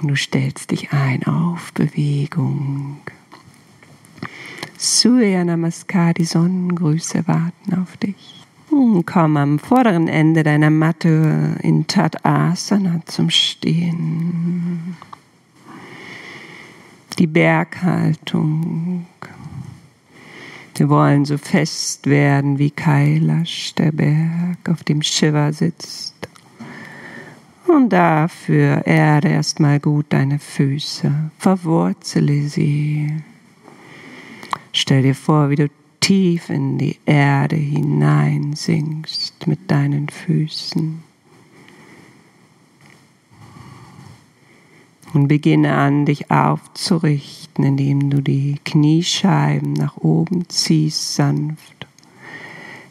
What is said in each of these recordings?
Und du stellst dich ein auf Bewegung. Surya Namaskar, die Sonnengrüße warten auf dich. Hm, komm am vorderen Ende deiner Matte in Tadasana zum Stehen. Die Berghaltung. Wir wollen so fest werden wie Kailash, der Berg, auf dem Shiva sitzt. Und dafür erde erstmal gut deine Füße, verwurzele sie. Stell dir vor, wie du tief in die Erde hineinsinkst mit deinen Füßen. Und beginne an, dich aufzurichten, indem du die Kniescheiben nach oben ziehst, sanft.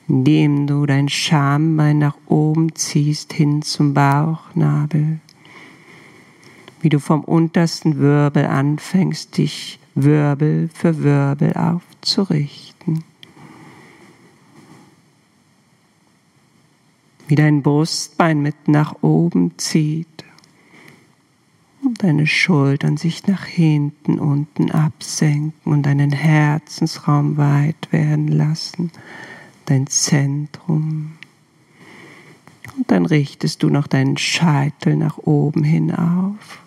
Indem du dein Schambein nach oben ziehst, hin zum Bauchnabel. Wie du vom untersten Wirbel anfängst, dich Wirbel für Wirbel aufzurichten. Wie dein Brustbein mit nach oben zieht und deine Schultern sich nach hinten unten absenken und deinen Herzensraum weit werden lassen, dein Zentrum. Und dann richtest du noch deinen Scheitel nach oben hin auf.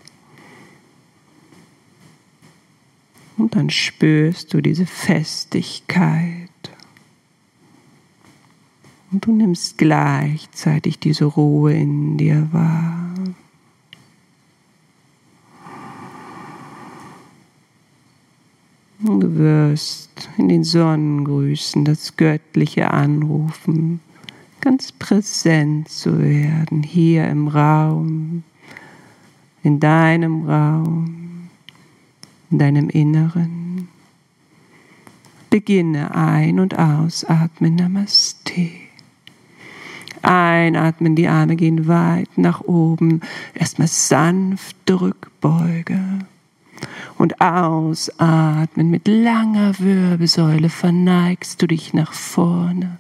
Und dann spürst du diese Festigkeit. Und du nimmst gleichzeitig diese Ruhe in dir wahr. Du wirst in den Sonnengrüßen das Göttliche anrufen, ganz präsent zu werden, hier im Raum, in deinem Raum in deinem Inneren. Beginne ein- und ausatmen. Namaste. Einatmen, die Arme gehen weit nach oben. Erstmal sanft Rückbeuge. Und ausatmen mit langer Wirbelsäule verneigst du dich nach vorne.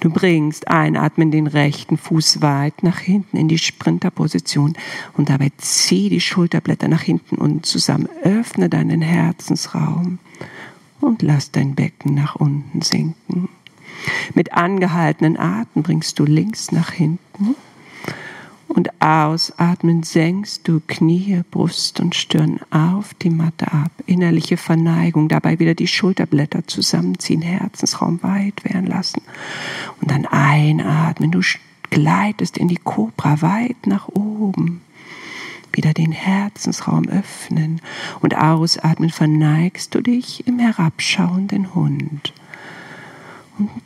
Du bringst einatmen den rechten Fuß weit nach hinten in die Sprinterposition und dabei zieh die Schulterblätter nach hinten und zusammen. Öffne deinen Herzensraum und lass dein Becken nach unten sinken. Mit angehaltenen Atem bringst du links nach hinten und ausatmen senkst du Knie, Brust und Stirn auf die Matte ab. Innerliche Verneigung, dabei wieder die Schulterblätter zusammenziehen, Herzensraum weit werden lassen. Und dann einatmen, du gleitest in die Kobra weit nach oben. Wieder den Herzensraum öffnen und ausatmen, verneigst du dich im herabschauenden Hund und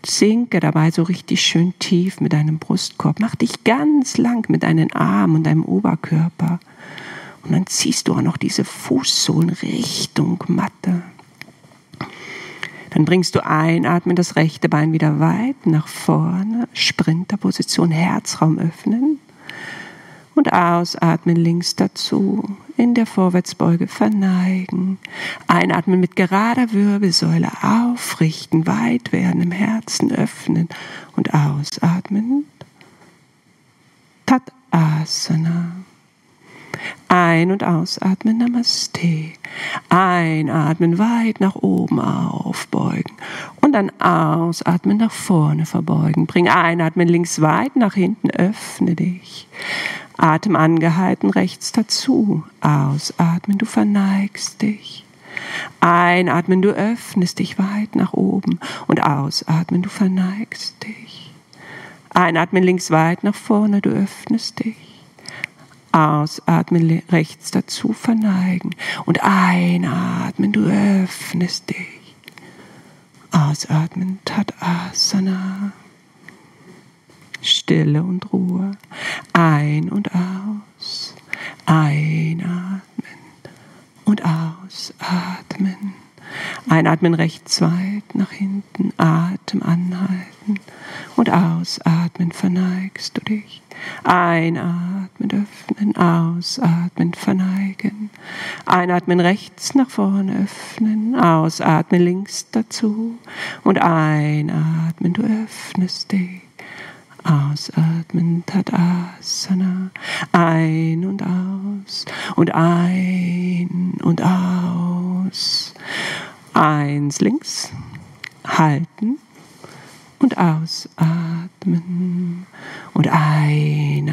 sinke dabei so richtig schön tief mit deinem Brustkorb. Mach dich ganz lang mit deinen Armen und deinem Oberkörper. Und dann ziehst du auch noch diese Fußsohlen Richtung Matte. Dann bringst du einatmen, das rechte Bein wieder weit nach vorne, Sprinterposition, Herzraum öffnen und ausatmen links dazu. In der Vorwärtsbeuge verneigen. Einatmen mit gerader Wirbelsäule aufrichten, weit werden im Herzen öffnen und ausatmen. Tadasana. Ein- und ausatmen, Namaste. Einatmen, weit nach oben aufbeugen. Und dann ausatmen, nach vorne verbeugen. Bring einatmen, links weit nach hinten, öffne dich. Atem angehalten, rechts dazu. Ausatmen, du verneigst dich. Einatmen, du öffnest dich weit nach oben. Und ausatmen, du verneigst dich. Einatmen, links weit nach vorne, du öffnest dich. Ausatmen, rechts dazu verneigen. Und einatmen, du öffnest dich. Ausatmen, Tadasana. Stille und Ruhe. Ein und aus. Einatmen und ausatmen. Einatmen rechts weit nach hinten, Atem anhalten und ausatmen verneigst du dich. Einatmen öffnen, ausatmen verneigen. Einatmen rechts nach vorne öffnen, ausatmen links dazu und einatmen, du öffnest dich. Ausatmen, Tadasana. Ein und aus. und ein und aus. Eins links, halten und ausatmen und einatmen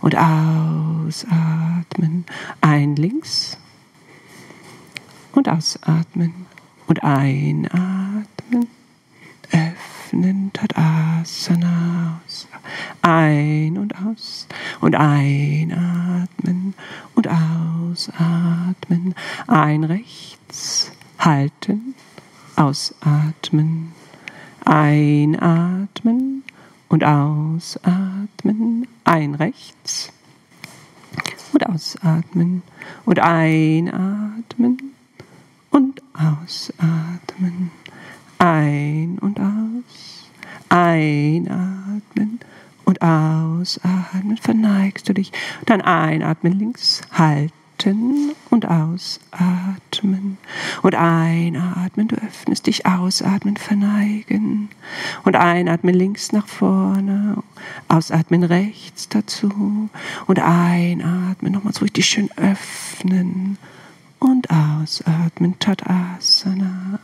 und ausatmen. Ein links und ausatmen und einatmen. Öffnen Tadasana. Ein und aus. Und einatmen. Und ausatmen. Ein rechts. Halten, ausatmen. Einatmen. Und ausatmen. Ein rechts. Und ausatmen. Und einatmen. Und ausatmen. Ein und aus. Einatmen und ausatmen. Verneigst du dich. Dann einatmen links. Halt halten und ausatmen. Und einatmen, du öffnest dich, ausatmen, verneigen. Und einatmen links nach vorne, ausatmen rechts dazu. Und einatmen, nochmal so richtig schön öffnen. Und ausatmen, Tadasana.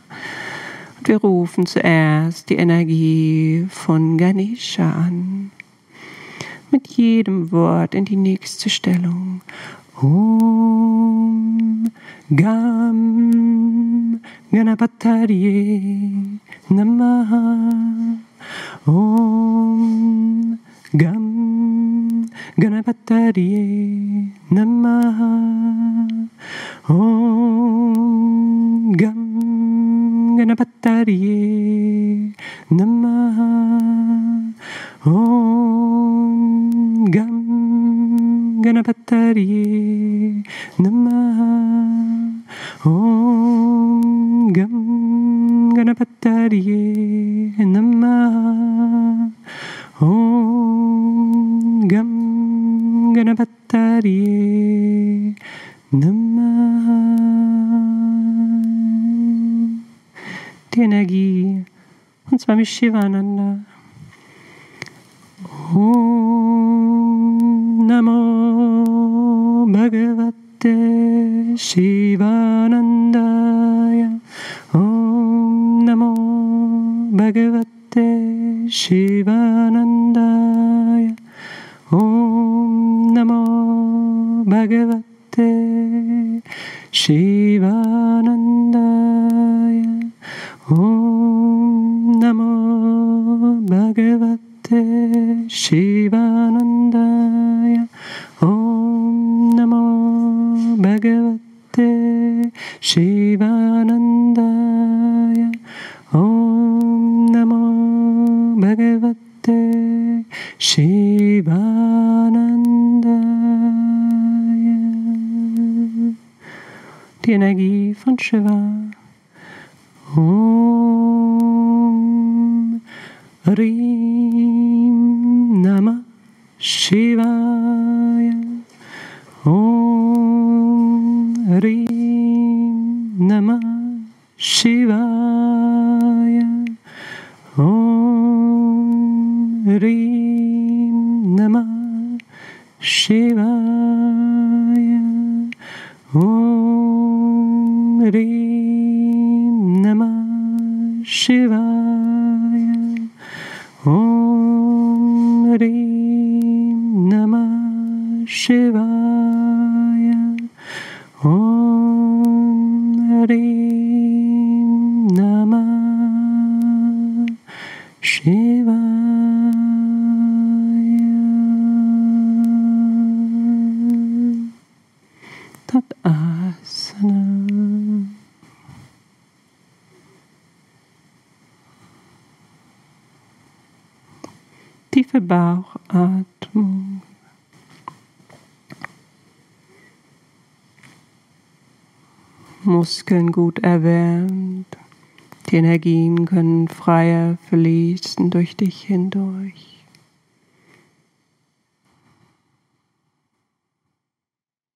Und wir rufen zuerst die Energie von Ganesha an mit jedem Wort in die nächste Stellung. Om Gam Ganapatariye Namaha Om Gam Ganapatariye Namaha Om Namaha Om Gam Ganapatariye Namaha Om Gam Ganapatariye Namaha Die Energie und zwar mit Shivananda. Om 시바난다야. 옴 나모 바그바테 시바난다야 옴 나모 바그바테 시바난다야 옴 나모 바그바테 시바난다야 옴 Shivanandaya Om Namo Bhagavate Shivanandaya Die Energie von Shiva. Om Rim Namah Shivaya Om Rim Namah Shivaya Om Namah Shivaya Tiefe Bauchatmung. Muskeln gut erwärmt. Die Energien können freier fließen durch dich hindurch.